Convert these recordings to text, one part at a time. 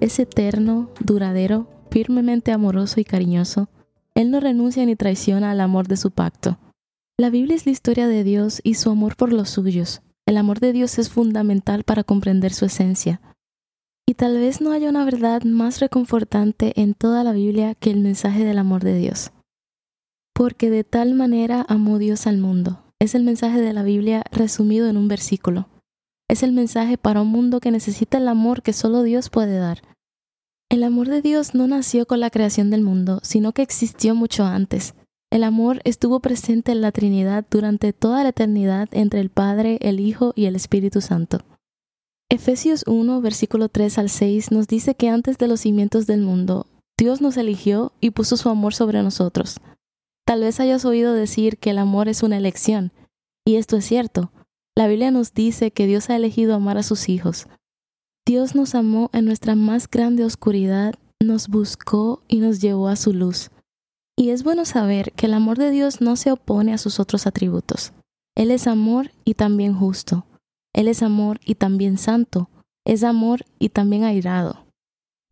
es eterno, duradero, firmemente amoroso y cariñoso. Él no renuncia ni traiciona al amor de su pacto. La Biblia es la historia de Dios y su amor por los suyos. El amor de Dios es fundamental para comprender su esencia. Y tal vez no haya una verdad más reconfortante en toda la Biblia que el mensaje del amor de Dios. Porque de tal manera amó Dios al mundo. Es el mensaje de la Biblia resumido en un versículo. Es el mensaje para un mundo que necesita el amor que solo Dios puede dar. El amor de Dios no nació con la creación del mundo, sino que existió mucho antes. El amor estuvo presente en la Trinidad durante toda la eternidad entre el Padre, el Hijo y el Espíritu Santo. Efesios 1, versículo 3 al 6 nos dice que antes de los cimientos del mundo, Dios nos eligió y puso su amor sobre nosotros. Tal vez hayas oído decir que el amor es una elección, y esto es cierto. La Biblia nos dice que Dios ha elegido amar a sus hijos. Dios nos amó en nuestra más grande oscuridad, nos buscó y nos llevó a su luz. Y es bueno saber que el amor de Dios no se opone a sus otros atributos. Él es amor y también justo. Él es amor y también santo. Es amor y también airado.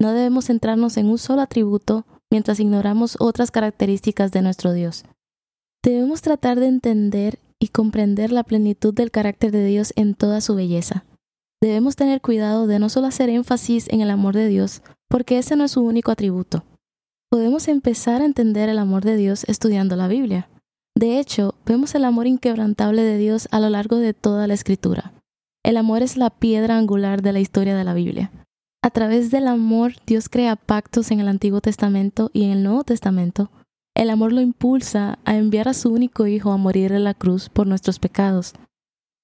No debemos centrarnos en un solo atributo mientras ignoramos otras características de nuestro Dios. Debemos tratar de entender y comprender la plenitud del carácter de Dios en toda su belleza. Debemos tener cuidado de no solo hacer énfasis en el amor de Dios, porque ese no es su único atributo. Podemos empezar a entender el amor de Dios estudiando la Biblia. De hecho, vemos el amor inquebrantable de Dios a lo largo de toda la escritura. El amor es la piedra angular de la historia de la Biblia. A través del amor, Dios crea pactos en el Antiguo Testamento y en el Nuevo Testamento el amor lo impulsa a enviar a su único Hijo a morir en la cruz por nuestros pecados.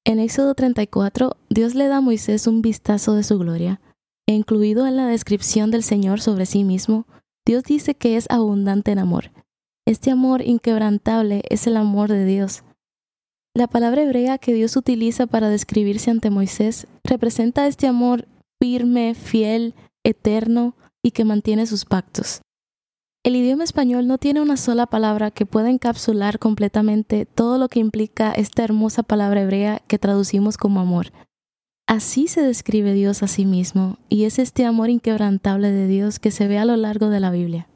En Éxodo 34, Dios le da a Moisés un vistazo de su gloria, e incluido en la descripción del Señor sobre sí mismo, Dios dice que es abundante en amor. Este amor inquebrantable es el amor de Dios. La palabra hebrea que Dios utiliza para describirse ante Moisés representa este amor firme, fiel, eterno y que mantiene sus pactos. El idioma español no tiene una sola palabra que pueda encapsular completamente todo lo que implica esta hermosa palabra hebrea que traducimos como amor. Así se describe Dios a sí mismo, y es este amor inquebrantable de Dios que se ve a lo largo de la Biblia.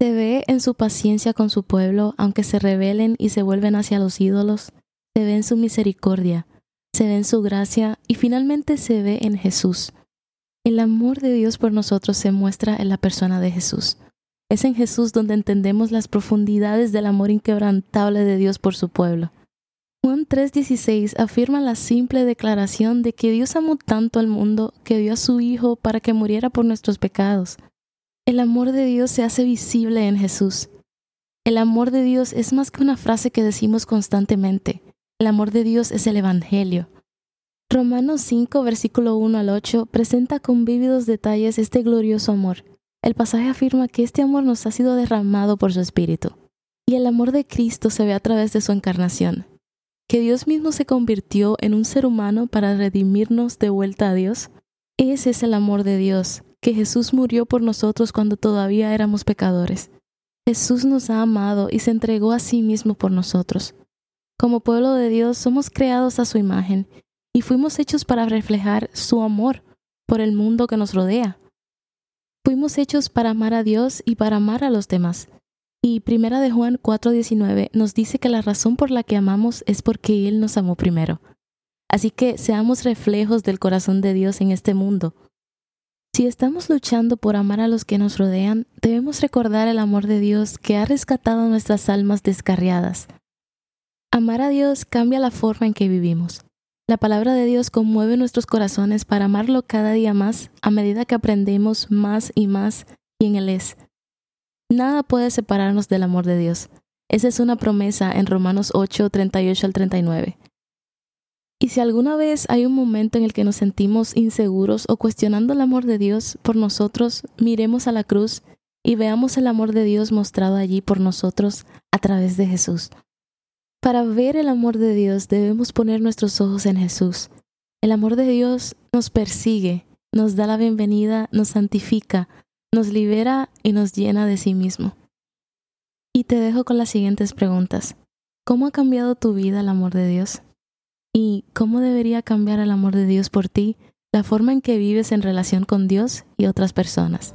Se ve en su paciencia con su pueblo, aunque se rebelen y se vuelven hacia los ídolos, se ve en su misericordia, se ve en su gracia y finalmente se ve en Jesús. El amor de Dios por nosotros se muestra en la persona de Jesús. Es en Jesús donde entendemos las profundidades del amor inquebrantable de Dios por su pueblo. Juan 3:16 afirma la simple declaración de que Dios amó tanto al mundo que dio a su Hijo para que muriera por nuestros pecados. El amor de Dios se hace visible en Jesús. El amor de Dios es más que una frase que decimos constantemente. El amor de Dios es el Evangelio. Romanos 5, versículo 1 al 8 presenta con vívidos detalles este glorioso amor. El pasaje afirma que este amor nos ha sido derramado por su Espíritu, y el amor de Cristo se ve a través de su encarnación, que Dios mismo se convirtió en un ser humano para redimirnos de vuelta a Dios. Ese es el amor de Dios, que Jesús murió por nosotros cuando todavía éramos pecadores. Jesús nos ha amado y se entregó a sí mismo por nosotros. Como pueblo de Dios somos creados a su imagen y fuimos hechos para reflejar su amor por el mundo que nos rodea. Fuimos hechos para amar a Dios y para amar a los demás. Y Primera de Juan 4:19 nos dice que la razón por la que amamos es porque Él nos amó primero. Así que seamos reflejos del corazón de Dios en este mundo. Si estamos luchando por amar a los que nos rodean, debemos recordar el amor de Dios que ha rescatado nuestras almas descarriadas. Amar a Dios cambia la forma en que vivimos. La palabra de Dios conmueve nuestros corazones para amarlo cada día más a medida que aprendemos más y más quién Él es. Nada puede separarnos del amor de Dios. Esa es una promesa en Romanos 8, 38 al 39. Y si alguna vez hay un momento en el que nos sentimos inseguros o cuestionando el amor de Dios por nosotros, miremos a la cruz y veamos el amor de Dios mostrado allí por nosotros a través de Jesús. Para ver el amor de Dios debemos poner nuestros ojos en Jesús. El amor de Dios nos persigue, nos da la bienvenida, nos santifica, nos libera y nos llena de sí mismo. Y te dejo con las siguientes preguntas. ¿Cómo ha cambiado tu vida el amor de Dios? ¿Y cómo debería cambiar el amor de Dios por ti la forma en que vives en relación con Dios y otras personas?